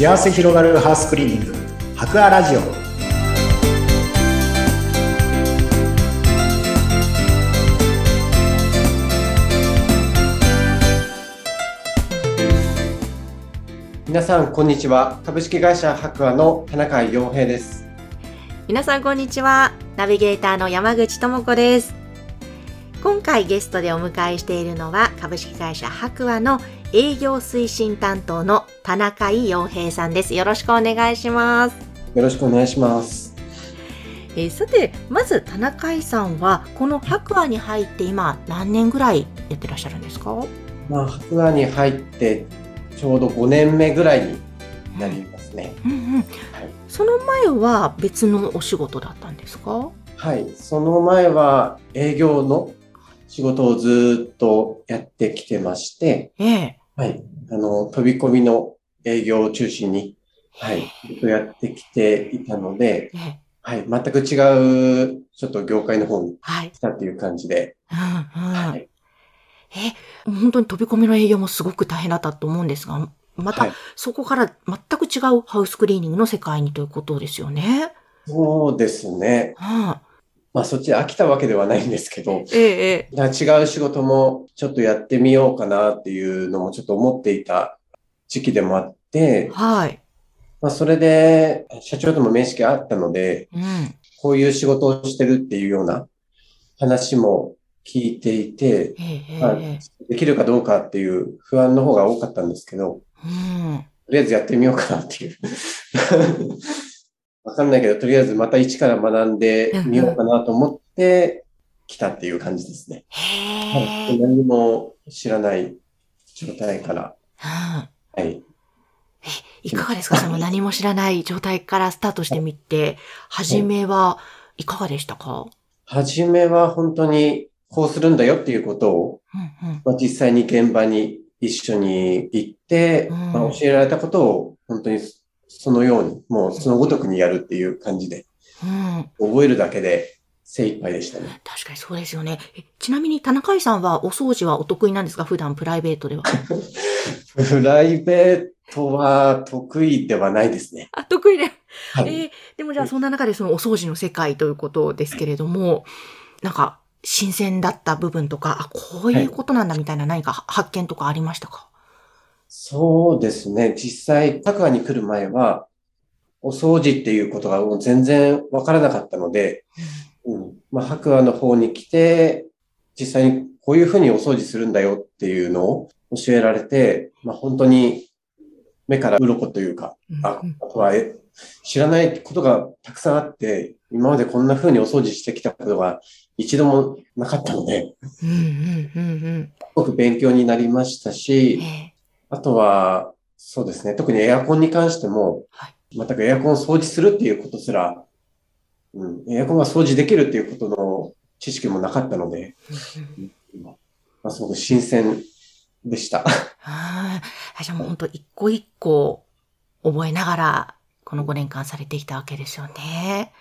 幸せ広がるハウスクリーニング。博アラジオ。皆さんこんにちは。株式会社博アの田中洋平です。皆さんこんにちは。ナビゲーターの山口智子です。今回ゲストでお迎えしているのは株式会社博アの営業推進担当の田中井洋平さんです。よろしくお願いします。よろしくお願いします。えーさてまず田中井さんはこの博アに入って今何年ぐらいやってらっしゃるんですか？まあ博アに入ってちょうど5年目ぐらいになりますね。うんうん。はい、その前は別のお仕事だったんですか？はい、その前は営業の仕事をずっとやってきてまして。ええはい、あの飛び込みの営業を中心にはい、やってきていたので、ええ。はい、全く違う、ちょっと業界の方にはい。来たっていう感じで、はい、え、本当に飛び込みの営業もすごく大変だったと思うんですが、またはい。そこから全く違うハウスクリーニングの世界にということですよね。そうですね。はまあそっちで飽きたわけではないんですけど、い、ええ、違う仕事もちょっとやってみようかなっていうのもちょっと思っていた時期でもあって、はい。まあそれで社長とも面識あったので、うん。こういう仕事をしてるっていうような話も聞いていて、ええ、えはいえ、できるかどうかっていう不安の方が多かったんですけど、うん。とりあえずやってみようかなっていう。わかんないけど、とりあえずまた一から学んでみようかなと思って来たっていう感じですね。はい、へえ。何も知らない状態から。うんはい。いかがですか？その何も知らない状態からスタートしてみて、初めはいかがでしたか？はじめは本当にこうするんだよっていうことを、うんうん。まあ、実際に現場に一緒に行って、うんまあ、教えられたことを本当にそのように、もうそのごとくにやるっていう感じで、うん。覚えるだけで精一杯でしたね。確かにそうですよね。えちなみに田中井さんはお掃除はお得意なんですか？普段プライベートでは。プライベートは得意ではないですね。あ、得意で。はい。えーでもじゃあそんな中でそのお掃除の世界ということですけれども、なんか新鮮だった部分とか、あ、こういうことなんだみたいな何か発見とかありましたか？そうですね。実際、タクアに来る前は、お掃除っていうことがもう全然わからなかったので、うん。まあ、白亜の方に来て、実際にこういうふうにお掃除するんだよっていうのを教えられて、まあ、本当に目から鱗というか、うんあ、あとはえ知らないことがたくさんあって、今までこんな風にお掃除してきたことが一度もなかったので、すごく勉強になりましたうん。し、えあとは、そうですね、特にエアコンに関しても、はい。全くエアコンを掃除するっていうことすら、うん、エアコンが掃除できるっていうことの知識もなかったので、まあ、すごく新鮮でした。あー。じゃあもう本当一個一個覚えながら、この5年間されてきたわけですよね。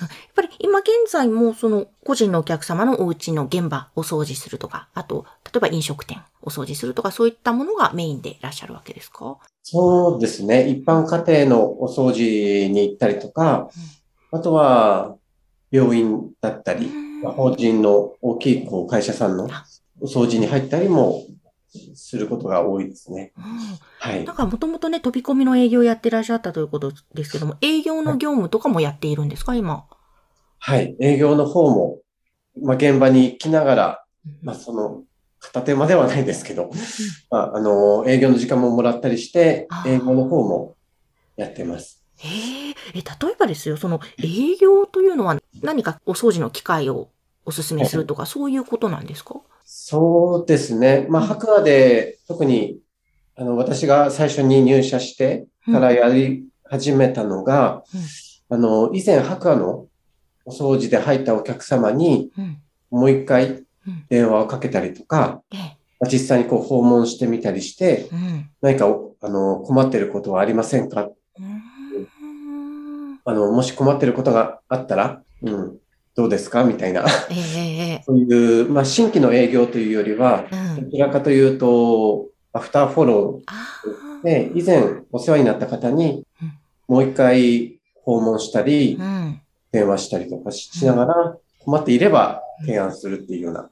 うんやっぱり今現在もその個人のお客様のお家の現場を掃除するとか、あと、例えば飲食店を掃除するとか、そういったものがメインでいらっしゃるわけですか？そうですね。一般家庭のお掃除に行ったりとか、あとは病院だったり、まあ法人の大きいこう会社さんのお掃除に入ったりもすることが多いですね。うんはいなん。かもともとね、飛び込みの営業をやってらっしゃったということですけども、営業の業務とかもやっているんですか、今。はい。営業の方も、まあ、現場に行きながら、まあ、その、片手まではないですけど、まあ、あの、営業の時間ももらったりして営業の方もやってます。えええ、例えばですよ、その営業というのは何かお掃除の機会をお勧めするとか、そういうことなんですか？そうですね。まあ、白亜で、特に、あの、私が最初に入社してからやり始めたのが、あの、以前白亜のお掃除で入ったお客様に、うん。もう一回うん。電話をかけたりとか、ええ。まあ実際にこう訪問してみたりして、うん。何かおあの困っていることはありませんか？うーん。あの、もし困っていることがあったら、うん、どうですか？みたいな、ええええそういう、まあ、新規の営業というよりは。どちらかというと、アフターフォロあーで、以前お世話になった方にうん、もう一回訪問したりう、ん。電話したりとかしながら、困っていれば提案するっていうような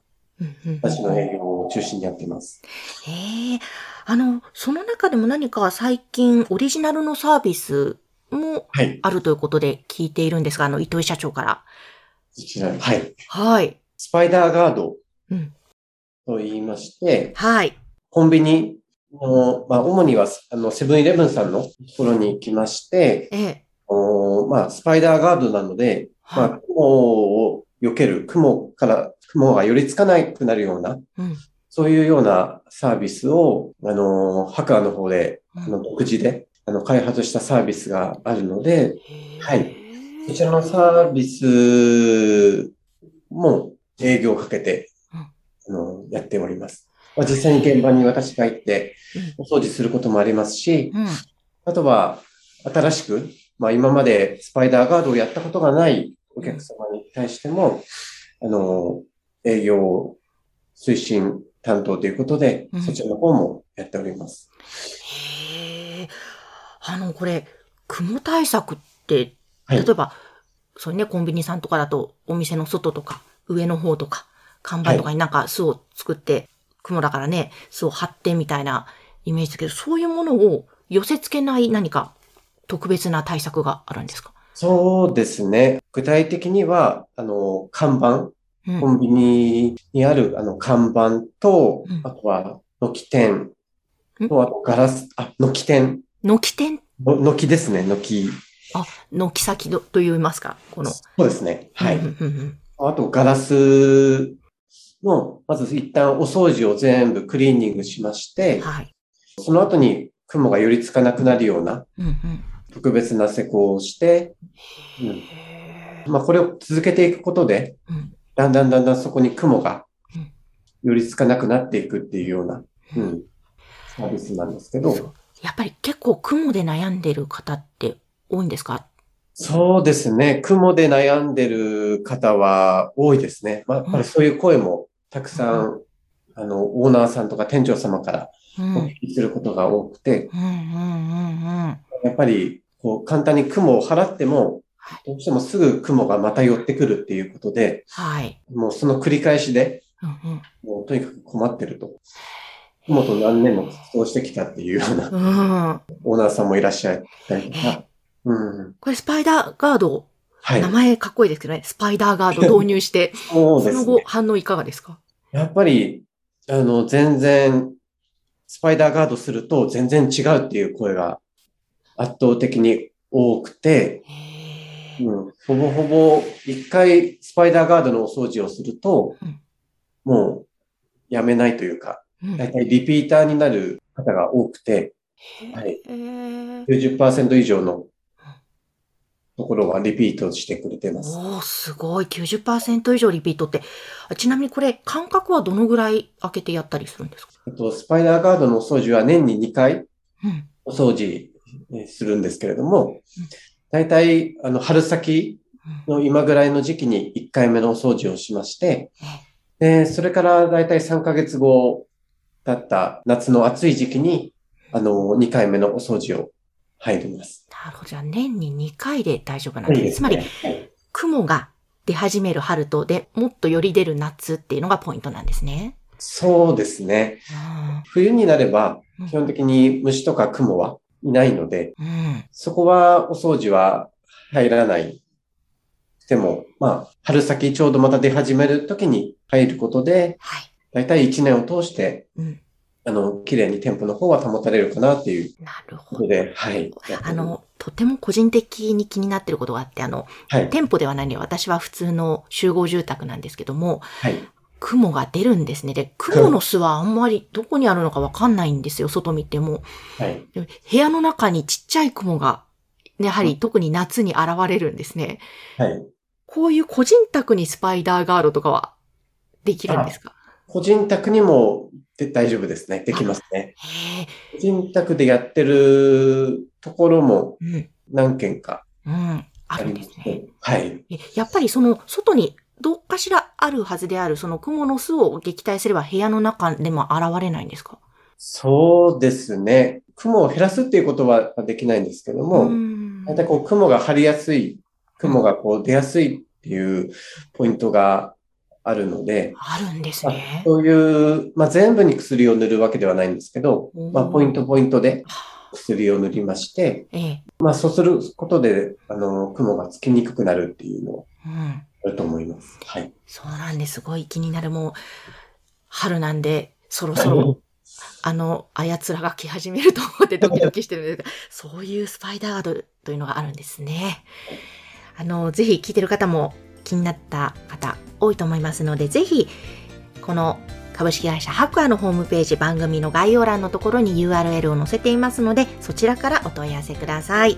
私の営業を中心にやっています。へえ。あの、その中でも何か最近オリジナルのサービスもはい。あるということで聞いているんですが、あの、糸井社長から。こちら、はい。はい。スパイダーガードうん。と言いまして、はい。コンビニの、まあ、主には、あの、セブンイレブンさんのところに行きまして、ええ。おまあ、スパイダーガードなので、まあ、は雲を避ける、雲から、雲が寄りつかなくなるような、い。うん。そういうようなサービスを、あの、ハカーの方で、うんあの、独自で、あの、開発したサービスがあるので、はい。こちらのサービスも営業をかけて、うんあの、やっております。まあ、実際に現場に私が行って、お掃除することもありますし、うん。あとは、新しく、まあ今までスパイダーガードをやったことがないお客様に対しても、あの、営業推進担当ということでうん、そちらの方もやっております。へえ。あの、これ、雲対策って、はい。例えば、そうね、コンビニさんとかだと、お店の外とか、上の方とか、看板とかになんか巣を作って、雲だからね、巣を張ってみたいなイメージですけど、そういうものを寄せ付けない何か特別な対策があるんですか？そうですね。具体的には、あの、看板、うん。コンビニにあるあの看板とうん、あとは軒店。ん。と、あとガラス、あ、軒店、軒店？の軒ですね、軒。あ、軒先どと言いますか？この。そうですね。はい。うんうんうんあと、ガラスの、まず一旦お掃除を全部クリーニングしましうんて、はい。その後に雲が寄りつかなくなるようなうんうん。特別な施工をして、うんへまあ、これを続けていくことで、ーうんだんだんだんだんそこに雲がうん寄りつかなくなっていくっていうような、うん、サービスなんですけど、やっぱり結構雲で悩んでる方って多いんですか？そうですね。雲で悩んでる方は多いですね。まあ、やっぱりそういう声もたくさん、あの、オーナーさんとか店長様からうん。うんお聞きすることが多くて、うんうんうん。やっぱり、こう、簡単に雲を払ってもはい、どうしてもすぐ雲がまた寄ってくるっていうことで、はい。もうその繰り返しで、うんうん。もうとにかく困ってると。雲と何年も活動してきたっていうようなうん。オーナーさんもいらっしゃったりとか、うん。これスパイダーガード、はい。名。前かっこいいですけどね。スパイダーガード 導入して、そうですね。その後。反応いかがですか？やっぱり、あの、全然、スパイダーガードすると全然違うっていう声が圧倒的に多くて、うん、ほぼほぼ一回スパイダーガードのお掃除をすると、うん。もうやめないというか、うん。だいたいリピーターになる方が多くて、はい。へー90%以上のところはリピートしてくれてます。おー、すごい。90%以上リピートって。あちなみにこれ、間隔はどのぐらい空けてやったりするんですか？あと、スパイダーガードのお掃除は年に2回うん。お掃除えーするんですけれども、大体、あの、春先うんの今ぐらいの時期に1回目のお掃除をしまして、ねで、それから大体3ヶ月後だった夏の暑い時期に、あの、2回目のお掃除を入ります。なるほど。じゃあ年に2回で大丈夫なんです。つまり、はい雲が出始める春とで、もっとより出る夏っていうのがポイントなんですね。そうですね。うん冬になればうん、基本的に虫とか雲はいないので、うん。そこはお掃除は入らない。でも、まあ、春先ちょうどまた出始める時に入ることで、はい。だいたい1年を通して、うん。あの、綺麗に店舗の方は保たれるかなっていうなるほど。はい。あの、とても個人的に気になってることがあって、あの、はい。店舗ではないので、私は普通の集合住宅なんですけども、はい。雲が出るんですね。で、雲の巣はあんまりどこにあるのかわかんないんですよ、外見ても。はい。で部屋の中にちっちゃい雲が、ねやはり特に夏に現れるんですね。はい。こういう個人宅にスパイダーガードとかはできるんですか？個人宅にもで大丈夫ですね。できますね。個人宅でやってるところもうん、何件かうん、ああるんりますねですね。。はい。えやっぱりその外にどっかしらあるはずであるその雲の巣を撃退すれば部屋の中でも現れないんですか？そうですね。雲を減らすっていうことはできないんですけども、うん大体こう雲が張りやすい、雲がこう出やすいっていうポイントがあるので、あるんですまあね。そういう、まあ、全部に薬を塗るわけではないんですけどうん、まあ、ポイントポイントで薬を塗りまして、ええ。まあ、そうすることで、あの、雲がつきにくくなるっていうのはうん。あると思います。はい。そうなんです。すごい気になる。もう、春なんで、そろそろ、あの、あやつらが来始めると思って ドキドキしてるんですが、そういうスパイダーガードというのがあるんですね。あの、ぜひ聞いてる方も気になった方多いと思いますので、ぜひ、この株式会社ハクアのホームページ番組の概要欄のところに URL を載せていますので、そちらからお問い合わせください。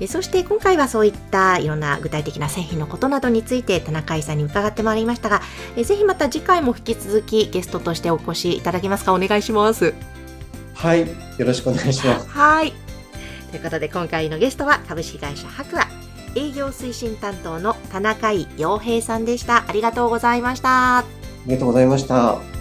えそして今回はそういったいろんな具体的な製品のことなどについて田中井さんに伺ってまいりましたが、えぜひまた次回も引き続きゲストとしてお越しいただけますか？お願いします。はい。よろしくお願いします。はい。ということで今回のゲストは株式会社ハクア営業推進担当の田中井洋平さんでした。ありがとうございました。ありがとうございました。